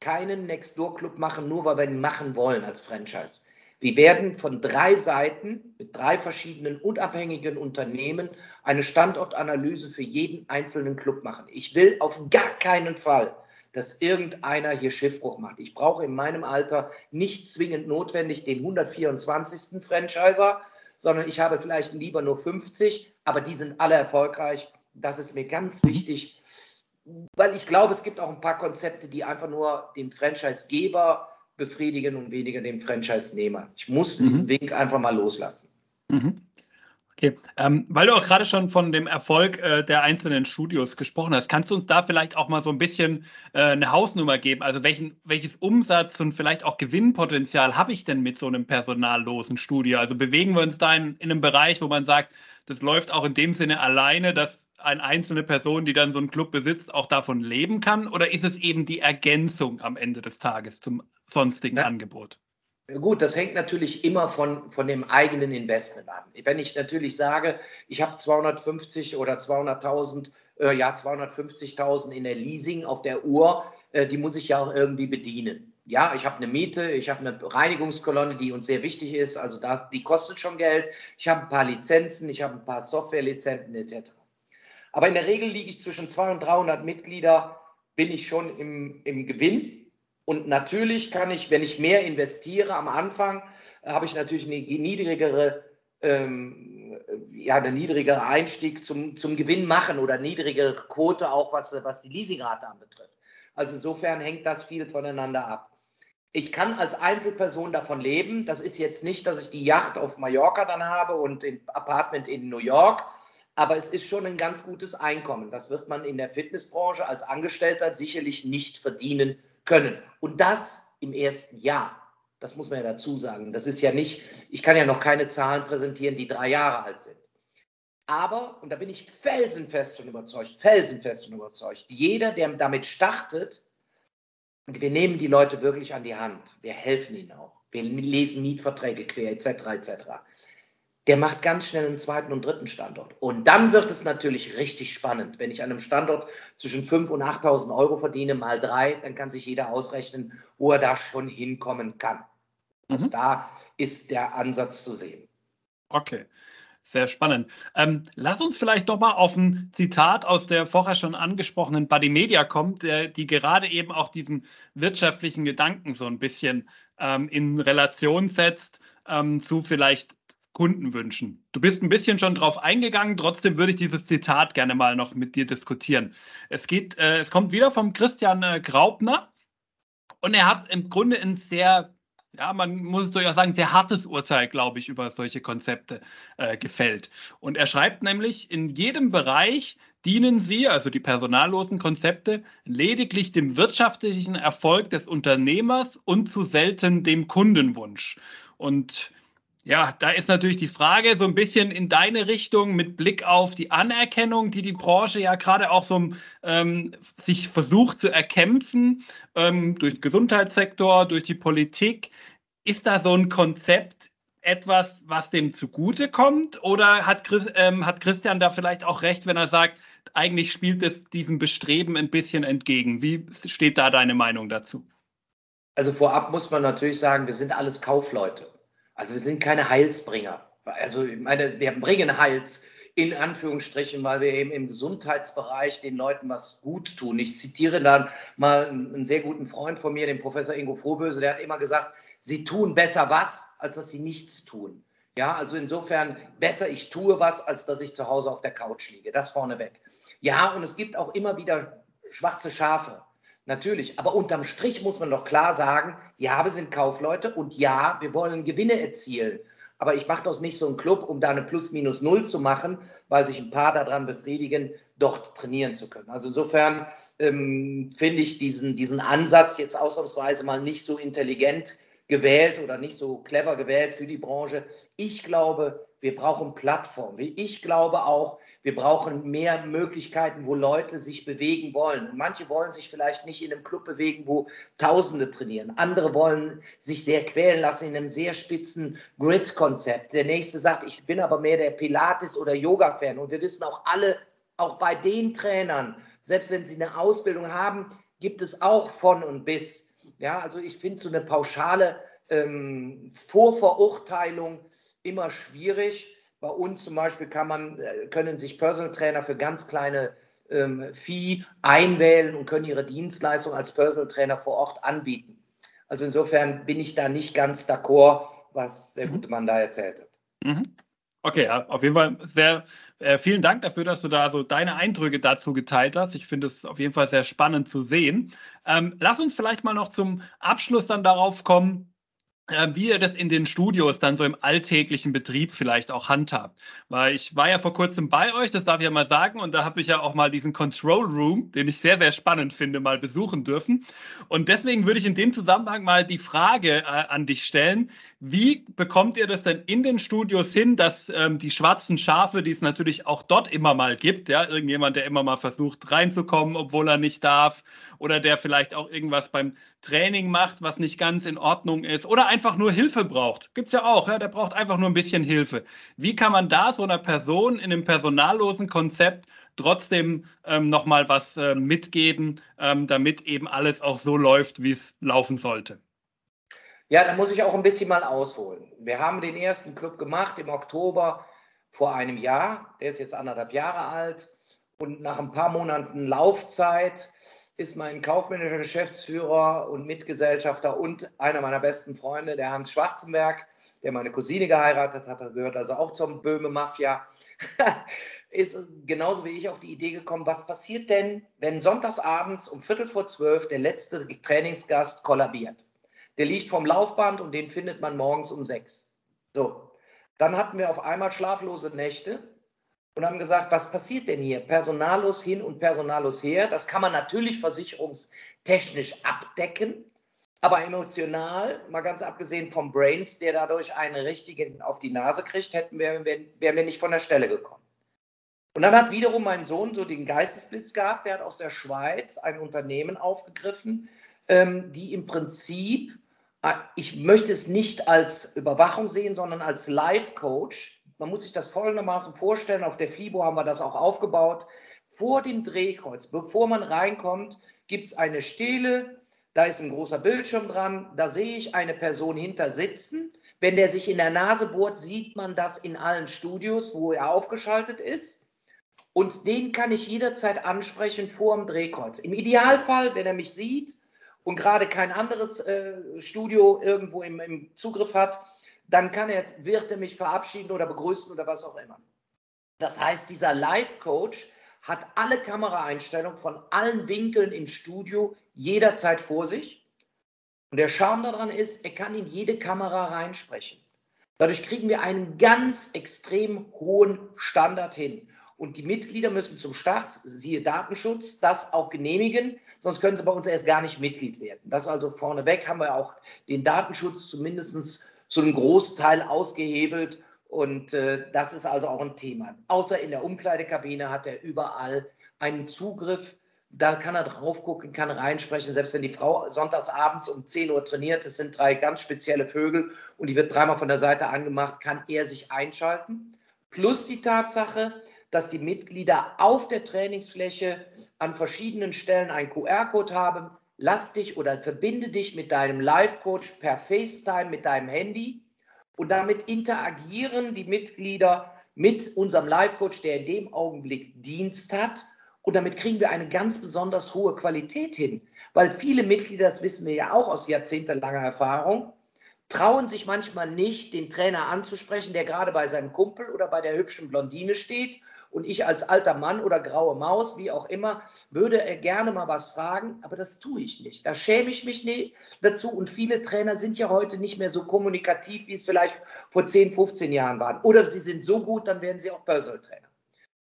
keinen Next-Door-Club machen, nur weil wir ihn machen wollen als Franchise. Wir werden von drei Seiten mit drei verschiedenen unabhängigen Unternehmen eine Standortanalyse für jeden einzelnen Club machen. Ich will auf gar keinen Fall dass irgendeiner hier Schiffbruch macht. Ich brauche in meinem Alter nicht zwingend notwendig den 124. Franchiser, sondern ich habe vielleicht lieber nur 50, aber die sind alle erfolgreich. Das ist mir ganz wichtig, weil ich glaube, es gibt auch ein paar Konzepte, die einfach nur den Franchisegeber befriedigen und weniger den Franchise-Nehmer. Ich muss mhm. diesen Wink einfach mal loslassen. Mhm. Okay, ähm, weil du auch gerade schon von dem Erfolg äh, der einzelnen Studios gesprochen hast, kannst du uns da vielleicht auch mal so ein bisschen äh, eine Hausnummer geben? Also welchen, welches Umsatz und vielleicht auch Gewinnpotenzial habe ich denn mit so einem personallosen Studio? Also bewegen wir uns da in, in einem Bereich, wo man sagt, das läuft auch in dem Sinne alleine, dass eine einzelne Person, die dann so einen Club besitzt, auch davon leben kann? Oder ist es eben die Ergänzung am Ende des Tages zum sonstigen ja. Angebot? Gut, das hängt natürlich immer von, von dem eigenen Investment an. Wenn ich natürlich sage, ich habe 250 oder 200.000, äh, ja 250.000 in der Leasing auf der Uhr, äh, die muss ich ja auch irgendwie bedienen. Ja, ich habe eine Miete, ich habe eine Reinigungskolonne, die uns sehr wichtig ist, also das, die kostet schon Geld. Ich habe ein paar Lizenzen, ich habe ein paar Softwarelizenzen etc. Aber in der Regel liege ich zwischen 200 und 300 Mitglieder, bin ich schon im, im Gewinn. Und natürlich kann ich, wenn ich mehr investiere am Anfang, habe ich natürlich eine niedrigere, ähm, ja, eine niedrigere Einstieg zum, zum Gewinn machen oder niedrigere Quote auch, was, was die Leasingrate anbetrifft. Also insofern hängt das viel voneinander ab. Ich kann als Einzelperson davon leben. Das ist jetzt nicht, dass ich die Yacht auf Mallorca dann habe und ein Apartment in New York, aber es ist schon ein ganz gutes Einkommen. Das wird man in der Fitnessbranche als Angestellter sicherlich nicht verdienen können. Und das im ersten Jahr. Das muss man ja dazu sagen. Das ist ja nicht, ich kann ja noch keine Zahlen präsentieren, die drei Jahre alt sind. Aber, und da bin ich felsenfest und überzeugt, felsenfest und überzeugt, jeder, der damit startet, und wir nehmen die Leute wirklich an die Hand, wir helfen ihnen auch, wir lesen Mietverträge quer, etc., etc., der macht ganz schnell einen zweiten und dritten Standort. Und dann wird es natürlich richtig spannend. Wenn ich an einem Standort zwischen 5.000 und 8.000 Euro verdiene, mal drei, dann kann sich jeder ausrechnen, wo er da schon hinkommen kann. Also mhm. da ist der Ansatz zu sehen. Okay. Sehr spannend. Ähm, lass uns vielleicht doch mal auf ein Zitat aus der vorher schon angesprochenen Buddy Media kommen, der, die gerade eben auch diesen wirtschaftlichen Gedanken so ein bisschen ähm, in Relation setzt ähm, zu vielleicht Kundenwünschen. Du bist ein bisschen schon drauf eingegangen, trotzdem würde ich dieses Zitat gerne mal noch mit dir diskutieren. Es geht, äh, es kommt wieder vom Christian äh, Graupner und er hat im Grunde ein sehr, ja, man muss es durchaus sagen, sehr hartes Urteil, glaube ich, über solche Konzepte äh, gefällt. Und er schreibt nämlich, in jedem Bereich dienen sie, also die personallosen Konzepte, lediglich dem wirtschaftlichen Erfolg des Unternehmers und zu selten dem Kundenwunsch. Und ja, da ist natürlich die Frage so ein bisschen in deine Richtung mit Blick auf die Anerkennung, die die Branche ja gerade auch so ähm, sich versucht zu erkämpfen ähm, durch den Gesundheitssektor, durch die Politik. Ist da so ein Konzept etwas, was dem zugutekommt? Oder hat, Chris, ähm, hat Christian da vielleicht auch recht, wenn er sagt, eigentlich spielt es diesem Bestreben ein bisschen entgegen? Wie steht da deine Meinung dazu? Also vorab muss man natürlich sagen, wir sind alles Kaufleute. Also wir sind keine Heilsbringer. Also ich meine, wir bringen Heils in Anführungsstrichen, weil wir eben im Gesundheitsbereich den Leuten was gut tun. Ich zitiere dann mal einen sehr guten Freund von mir, den Professor Ingo Frohböse, der hat immer gesagt, sie tun besser was, als dass sie nichts tun. Ja, also insofern besser ich tue was, als dass ich zu Hause auf der Couch liege. Das vorneweg. Ja, und es gibt auch immer wieder schwarze Schafe. Natürlich, aber unterm Strich muss man doch klar sagen, ja, wir sind Kaufleute und ja, wir wollen Gewinne erzielen. Aber ich mache das nicht so einen Club, um da eine Plus-Minus-Null zu machen, weil sich ein paar daran befriedigen, dort trainieren zu können. Also insofern ähm, finde ich diesen, diesen Ansatz jetzt ausnahmsweise mal nicht so intelligent gewählt oder nicht so clever gewählt für die Branche. Ich glaube, wir brauchen Plattformen. Ich glaube auch, wir brauchen mehr Möglichkeiten, wo Leute sich bewegen wollen. Manche wollen sich vielleicht nicht in einem Club bewegen, wo Tausende trainieren. Andere wollen sich sehr quälen lassen in einem sehr spitzen Grid-Konzept. Der nächste sagt, ich bin aber mehr der Pilates- oder Yoga-Fan. Und wir wissen auch alle, auch bei den Trainern, selbst wenn sie eine Ausbildung haben, gibt es auch von und bis. Ja, also ich finde so eine pauschale ähm, Vorverurteilung immer schwierig. Bei uns zum Beispiel kann man, äh, können sich Personal Trainer für ganz kleine ähm, Fee einwählen und können ihre Dienstleistung als Personal Trainer vor Ort anbieten. Also insofern bin ich da nicht ganz d'accord, was der mhm. gute Mann da erzählt hat. Mhm. Okay, auf jeden Fall sehr äh, vielen Dank dafür, dass du da so deine Eindrücke dazu geteilt hast. Ich finde es auf jeden Fall sehr spannend zu sehen. Ähm, lass uns vielleicht mal noch zum Abschluss dann darauf kommen, wie ihr das in den Studios dann so im alltäglichen Betrieb vielleicht auch handhabt. Weil ich war ja vor kurzem bei euch, das darf ich ja mal sagen, und da habe ich ja auch mal diesen Control Room, den ich sehr, sehr spannend finde, mal besuchen dürfen. Und deswegen würde ich in dem Zusammenhang mal die Frage äh, an dich stellen, wie bekommt ihr das denn in den Studios hin, dass ähm, die schwarzen Schafe, die es natürlich auch dort immer mal gibt, ja, irgendjemand, der immer mal versucht reinzukommen, obwohl er nicht darf, oder der vielleicht auch irgendwas beim Training macht, was nicht ganz in Ordnung ist, oder einfach nur Hilfe braucht. Gibt es ja auch, ja, der braucht einfach nur ein bisschen Hilfe. Wie kann man da so einer Person in einem personallosen Konzept trotzdem ähm, nochmal was äh, mitgeben, ähm, damit eben alles auch so läuft, wie es laufen sollte? Ja, da muss ich auch ein bisschen mal ausholen. Wir haben den ersten Club gemacht im Oktober vor einem Jahr. Der ist jetzt anderthalb Jahre alt. Und nach ein paar Monaten Laufzeit ist mein kaufmännischer Geschäftsführer und Mitgesellschafter und einer meiner besten Freunde, der Hans Schwarzenberg, der meine Cousine geheiratet hat, gehört also auch zum Böhme-Mafia, ist genauso wie ich auf die Idee gekommen, was passiert denn, wenn sonntagsabends um Viertel vor zwölf der letzte Trainingsgast kollabiert? Der liegt vom Laufband und den findet man morgens um sechs. So, dann hatten wir auf einmal schlaflose Nächte und haben gesagt, was passiert denn hier? Personallos hin und personallos her. Das kann man natürlich versicherungstechnisch abdecken, aber emotional, mal ganz abgesehen vom Brain, der dadurch eine richtige auf die Nase kriegt, hätten wir, wären wir nicht von der Stelle gekommen. Und dann hat wiederum mein Sohn so den Geistesblitz gehabt, der hat aus der Schweiz ein Unternehmen aufgegriffen, ähm, die im Prinzip, äh, ich möchte es nicht als Überwachung sehen, sondern als Life-Coach, man muss sich das folgendermaßen vorstellen, auf der FIBO haben wir das auch aufgebaut. Vor dem Drehkreuz, bevor man reinkommt, gibt es eine Stele, da ist ein großer Bildschirm dran, da sehe ich eine Person hinter sitzen. Wenn der sich in der Nase bohrt, sieht man das in allen Studios, wo er aufgeschaltet ist. Und den kann ich jederzeit ansprechen vor dem Drehkreuz. Im Idealfall, wenn er mich sieht und gerade kein anderes äh, Studio irgendwo im, im Zugriff hat, dann kann er, wird er mich verabschieden oder begrüßen oder was auch immer. Das heißt, dieser Live-Coach hat alle Kameraeinstellungen von allen Winkeln im Studio jederzeit vor sich. Und der Charme daran ist, er kann in jede Kamera reinsprechen. Dadurch kriegen wir einen ganz extrem hohen Standard hin. Und die Mitglieder müssen zum Start, siehe Datenschutz, das auch genehmigen, sonst können sie bei uns erst gar nicht Mitglied werden. Das also vorneweg haben wir auch den Datenschutz zumindest zu einem Großteil ausgehebelt. Und äh, das ist also auch ein Thema. Außer in der Umkleidekabine hat er überall einen Zugriff. Da kann er drauf gucken, kann reinsprechen. Selbst wenn die Frau sonntagsabends um 10 Uhr trainiert, das sind drei ganz spezielle Vögel und die wird dreimal von der Seite angemacht, kann er sich einschalten. Plus die Tatsache, dass die Mitglieder auf der Trainingsfläche an verschiedenen Stellen einen QR-Code haben, lass dich oder verbinde dich mit deinem Live-Coach per FaceTime mit deinem Handy und damit interagieren die Mitglieder mit unserem Live-Coach, der in dem Augenblick Dienst hat. Und damit kriegen wir eine ganz besonders hohe Qualität hin, weil viele Mitglieder, das wissen wir ja auch aus jahrzehntelanger Erfahrung, trauen sich manchmal nicht, den Trainer anzusprechen, der gerade bei seinem Kumpel oder bei der hübschen Blondine steht und ich als alter Mann oder graue Maus, wie auch immer, würde er gerne mal was fragen, aber das tue ich nicht. Da schäme ich mich nicht dazu und viele Trainer sind ja heute nicht mehr so kommunikativ, wie es vielleicht vor 10, 15 Jahren waren. Oder sie sind so gut, dann werden sie auch Personal Trainer.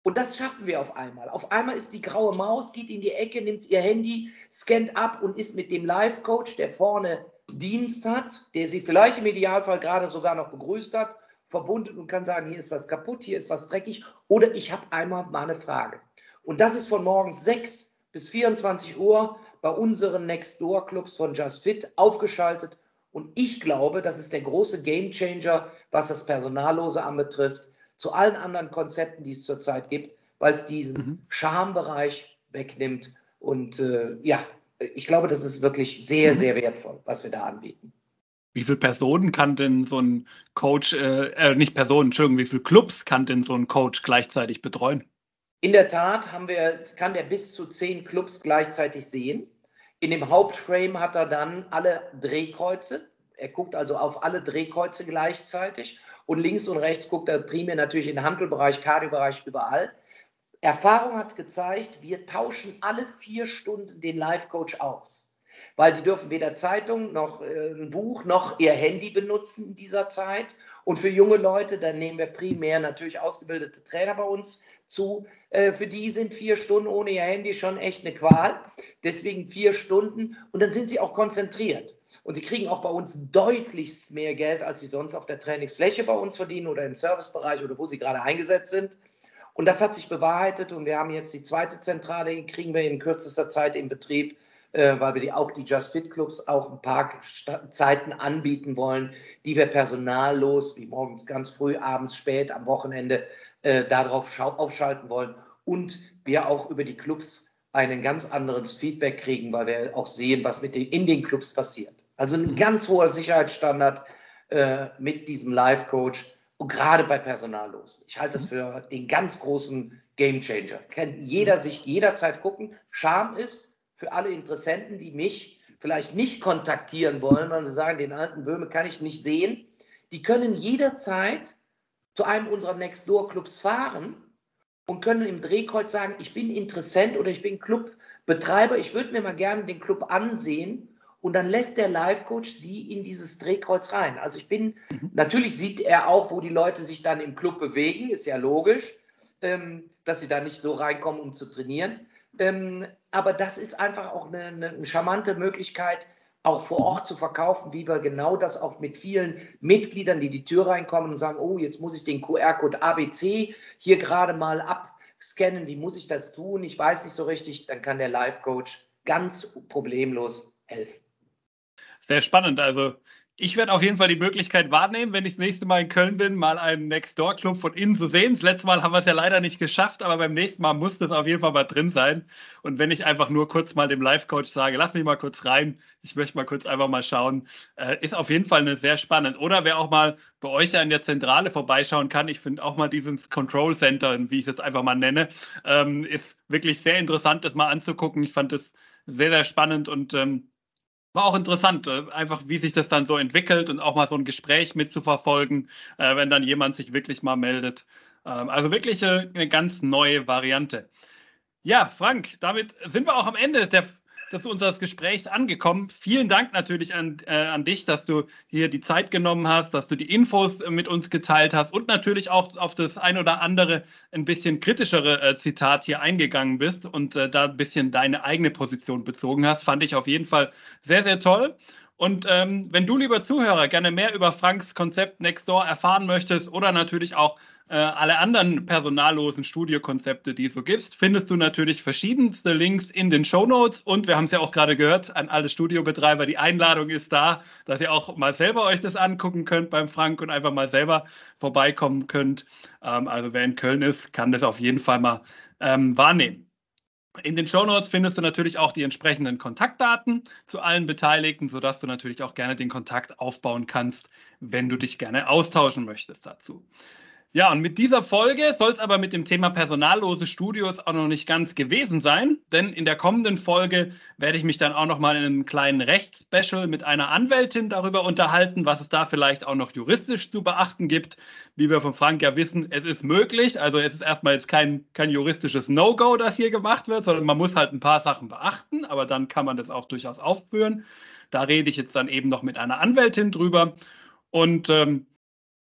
Und das schaffen wir auf einmal. Auf einmal ist die graue Maus, geht in die Ecke, nimmt ihr Handy, scannt ab und ist mit dem Live-Coach, der vorne Dienst hat, der sie vielleicht im Idealfall gerade sogar noch begrüßt hat, verbunden und kann sagen, hier ist was kaputt, hier ist was dreckig oder ich habe einmal mal eine Frage. Und das ist von morgens 6 bis 24 Uhr bei unseren Next Door Clubs von Just Fit aufgeschaltet. Und ich glaube, das ist der große Game Changer, was das Personallose anbetrifft, zu allen anderen Konzepten, die es zurzeit gibt, weil es diesen mhm. Schambereich wegnimmt. Und äh, ja, ich glaube, das ist wirklich sehr, mhm. sehr wertvoll, was wir da anbieten. Wie viele Personen kann denn so ein Coach, äh, äh, nicht Personen, Entschuldigung, wie viele Clubs kann denn so ein Coach gleichzeitig betreuen? In der Tat haben wir, kann der bis zu zehn Clubs gleichzeitig sehen. In dem Hauptframe hat er dann alle Drehkreuze. Er guckt also auf alle Drehkreuze gleichzeitig. Und links und rechts guckt er primär natürlich in den Handelbereich, Kardiobereich, überall. Erfahrung hat gezeigt, wir tauschen alle vier Stunden den Live-Coach aus weil die dürfen weder Zeitung noch äh, ein Buch noch ihr Handy benutzen in dieser Zeit. Und für junge Leute, dann nehmen wir primär natürlich ausgebildete Trainer bei uns zu. Äh, für die sind vier Stunden ohne ihr Handy schon echt eine Qual. Deswegen vier Stunden. Und dann sind sie auch konzentriert. Und sie kriegen auch bei uns deutlichst mehr Geld, als sie sonst auf der Trainingsfläche bei uns verdienen oder im Servicebereich oder wo sie gerade eingesetzt sind. Und das hat sich bewahrheitet. Und wir haben jetzt die zweite Zentrale, kriegen wir in kürzester Zeit in Betrieb weil wir die, auch die Just Fit Clubs auch ein paar Zeiten anbieten wollen, die wir personallos, wie morgens ganz früh, abends spät, am Wochenende äh, darauf aufschalten wollen und wir auch über die Clubs einen ganz anderes Feedback kriegen, weil wir auch sehen, was mit den, in den Clubs passiert. Also ein mhm. ganz hoher Sicherheitsstandard äh, mit diesem Live-Coach und gerade bei Personallos. Ich halte es mhm. für den ganz großen Game Changer. Kann jeder sich jederzeit gucken. Charme ist für alle Interessenten, die mich vielleicht nicht kontaktieren wollen, weil sie sagen, den alten Böhme kann ich nicht sehen. Die können jederzeit zu einem unserer Next-Door-Clubs fahren und können im Drehkreuz sagen, ich bin Interessent oder ich bin Clubbetreiber, ich würde mir mal gerne den Club ansehen und dann lässt der Live-Coach sie in dieses Drehkreuz rein. Also ich bin, mhm. natürlich sieht er auch, wo die Leute sich dann im Club bewegen, ist ja logisch, ähm, dass sie da nicht so reinkommen, um zu trainieren. Ähm, aber das ist einfach auch eine, eine, charmante Möglichkeit, auch vor Ort zu verkaufen, wie wir genau das auch mit vielen Mitgliedern, die die Tür reinkommen und sagen, oh, jetzt muss ich den QR-Code ABC hier gerade mal abscannen, wie muss ich das tun? Ich weiß nicht so richtig, dann kann der Live-Coach ganz problemlos helfen. Sehr spannend. Also ich werde auf jeden Fall die Möglichkeit wahrnehmen, wenn ich das nächste Mal in Köln bin, mal einen Next-Door-Club von innen zu sehen. Das letzte Mal haben wir es ja leider nicht geschafft, aber beim nächsten Mal muss das auf jeden Fall mal drin sein. Und wenn ich einfach nur kurz mal dem Live-Coach sage, lass mich mal kurz rein, ich möchte mal kurz einfach mal schauen, äh, ist auf jeden Fall eine sehr spannend. Oder wer auch mal bei euch ja in der Zentrale vorbeischauen kann, ich finde auch mal dieses Control Center, wie ich es jetzt einfach mal nenne, ähm, ist wirklich sehr interessant, das mal anzugucken. Ich fand es sehr, sehr spannend und ähm, war auch interessant, äh, einfach wie sich das dann so entwickelt und auch mal so ein Gespräch mitzuverfolgen, äh, wenn dann jemand sich wirklich mal meldet. Ähm, also wirklich eine ganz neue Variante. Ja, Frank, damit sind wir auch am Ende der des unseres Gesprächs angekommen. Vielen Dank natürlich an, äh, an dich, dass du hier die Zeit genommen hast, dass du die Infos äh, mit uns geteilt hast und natürlich auch auf das ein oder andere ein bisschen kritischere äh, Zitat hier eingegangen bist und äh, da ein bisschen deine eigene Position bezogen hast. Fand ich auf jeden Fall sehr, sehr toll. Und ähm, wenn du, lieber Zuhörer, gerne mehr über Franks Konzept Nextdoor erfahren möchtest oder natürlich auch äh, alle anderen personallosen Studiokonzepte, die es so gibt, findest du natürlich verschiedenste Links in den Show Notes. Und wir haben es ja auch gerade gehört an alle Studiobetreiber, die Einladung ist da, dass ihr auch mal selber euch das angucken könnt beim Frank und einfach mal selber vorbeikommen könnt. Ähm, also wer in Köln ist, kann das auf jeden Fall mal ähm, wahrnehmen. In den Show Notes findest du natürlich auch die entsprechenden Kontaktdaten zu allen Beteiligten, sodass du natürlich auch gerne den Kontakt aufbauen kannst, wenn du dich gerne austauschen möchtest dazu. Ja, und mit dieser Folge soll es aber mit dem Thema personallose Studios auch noch nicht ganz gewesen sein, denn in der kommenden Folge werde ich mich dann auch noch mal in einem kleinen Rechtsspecial mit einer Anwältin darüber unterhalten, was es da vielleicht auch noch juristisch zu beachten gibt. Wie wir von Frank ja wissen, es ist möglich, also es ist erstmal jetzt kein, kein juristisches No-Go, das hier gemacht wird, sondern man muss halt ein paar Sachen beachten, aber dann kann man das auch durchaus aufführen. Da rede ich jetzt dann eben noch mit einer Anwältin drüber. Und ähm,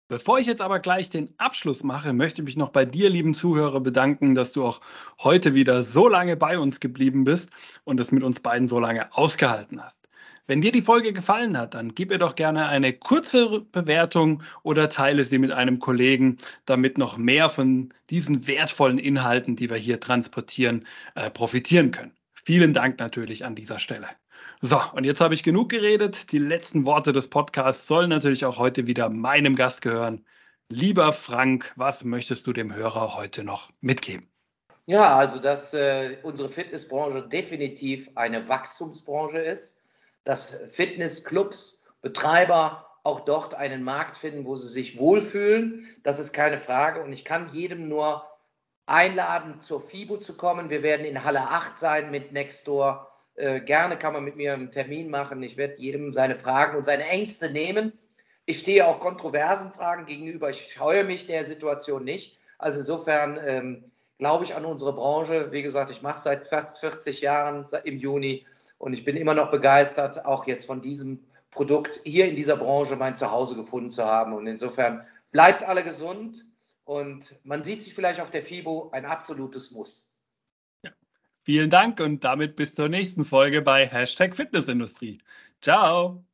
Bevor ich jetzt aber gleich den Abschluss mache, möchte ich mich noch bei dir, lieben Zuhörer, bedanken, dass du auch heute wieder so lange bei uns geblieben bist und es mit uns beiden so lange ausgehalten hast. Wenn dir die Folge gefallen hat, dann gib ihr doch gerne eine kurze Bewertung oder teile sie mit einem Kollegen, damit noch mehr von diesen wertvollen Inhalten, die wir hier transportieren, äh, profitieren können. Vielen Dank natürlich an dieser Stelle. So, und jetzt habe ich genug geredet. Die letzten Worte des Podcasts sollen natürlich auch heute wieder meinem Gast gehören. Lieber Frank, was möchtest du dem Hörer heute noch mitgeben? Ja, also dass äh, unsere Fitnessbranche definitiv eine Wachstumsbranche ist, dass Fitnessclubs, Betreiber auch dort einen Markt finden, wo sie sich wohlfühlen. Das ist keine Frage. Und ich kann jedem nur einladen, zur FIBO zu kommen. Wir werden in Halle 8 sein mit Nextdoor. Äh, gerne kann man mit mir einen Termin machen. Ich werde jedem seine Fragen und seine Ängste nehmen. Ich stehe auch kontroversen Fragen gegenüber. Ich scheue mich der Situation nicht. Also insofern ähm, glaube ich an unsere Branche. Wie gesagt, ich mache seit fast 40 Jahren im Juni und ich bin immer noch begeistert, auch jetzt von diesem Produkt hier in dieser Branche mein Zuhause gefunden zu haben. Und insofern bleibt alle gesund und man sieht sich vielleicht auf der FIBO ein absolutes Muss. Vielen Dank und damit bis zur nächsten Folge bei Hashtag Fitnessindustrie. Ciao.